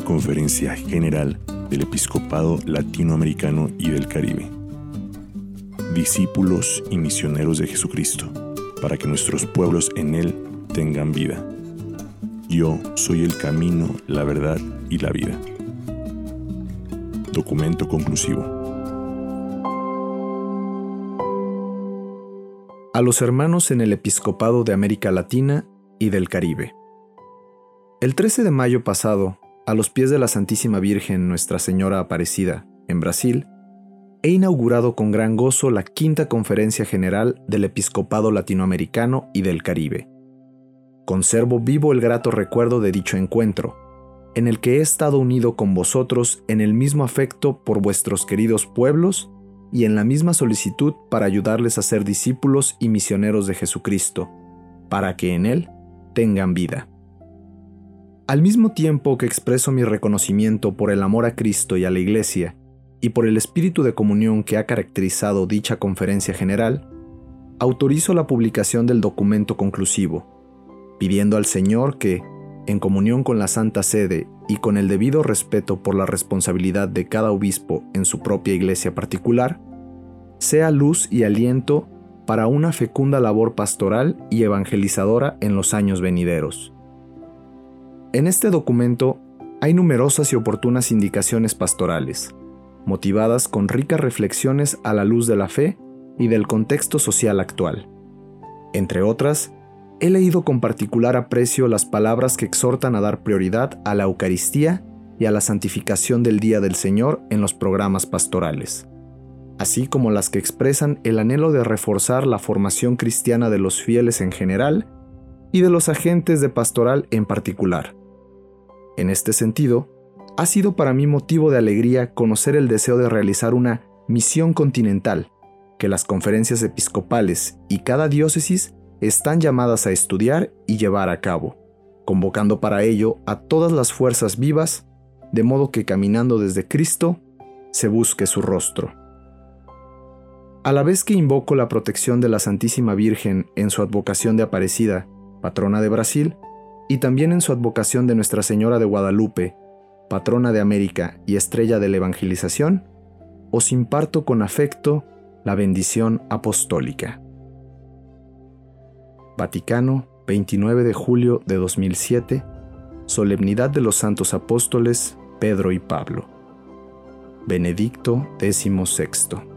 Conferencia General del Episcopado Latinoamericano y del Caribe. Discípulos y misioneros de Jesucristo, para que nuestros pueblos en Él tengan vida. Yo soy el camino, la verdad y la vida. Documento conclusivo. A los hermanos en el Episcopado de América Latina y del Caribe. El 13 de mayo pasado, a los pies de la Santísima Virgen Nuestra Señora Aparecida, en Brasil, he inaugurado con gran gozo la quinta conferencia general del Episcopado Latinoamericano y del Caribe. Conservo vivo el grato recuerdo de dicho encuentro, en el que he estado unido con vosotros en el mismo afecto por vuestros queridos pueblos y en la misma solicitud para ayudarles a ser discípulos y misioneros de Jesucristo, para que en Él tengan vida. Al mismo tiempo que expreso mi reconocimiento por el amor a Cristo y a la Iglesia, y por el espíritu de comunión que ha caracterizado dicha conferencia general, autorizo la publicación del documento conclusivo, pidiendo al Señor que, en comunión con la Santa Sede y con el debido respeto por la responsabilidad de cada obispo en su propia iglesia particular, sea luz y aliento para una fecunda labor pastoral y evangelizadora en los años venideros. En este documento hay numerosas y oportunas indicaciones pastorales, motivadas con ricas reflexiones a la luz de la fe y del contexto social actual. Entre otras, he leído con particular aprecio las palabras que exhortan a dar prioridad a la Eucaristía y a la santificación del Día del Señor en los programas pastorales, así como las que expresan el anhelo de reforzar la formación cristiana de los fieles en general y de los agentes de pastoral en particular. En este sentido, ha sido para mí motivo de alegría conocer el deseo de realizar una misión continental que las conferencias episcopales y cada diócesis están llamadas a estudiar y llevar a cabo, convocando para ello a todas las fuerzas vivas, de modo que caminando desde Cristo se busque su rostro. A la vez que invoco la protección de la Santísima Virgen en su advocación de Aparecida, patrona de Brasil, y también en su advocación de Nuestra Señora de Guadalupe, patrona de América y estrella de la evangelización, os imparto con afecto la bendición apostólica. Vaticano, 29 de julio de 2007, Solemnidad de los Santos Apóstoles Pedro y Pablo. Benedicto XVI.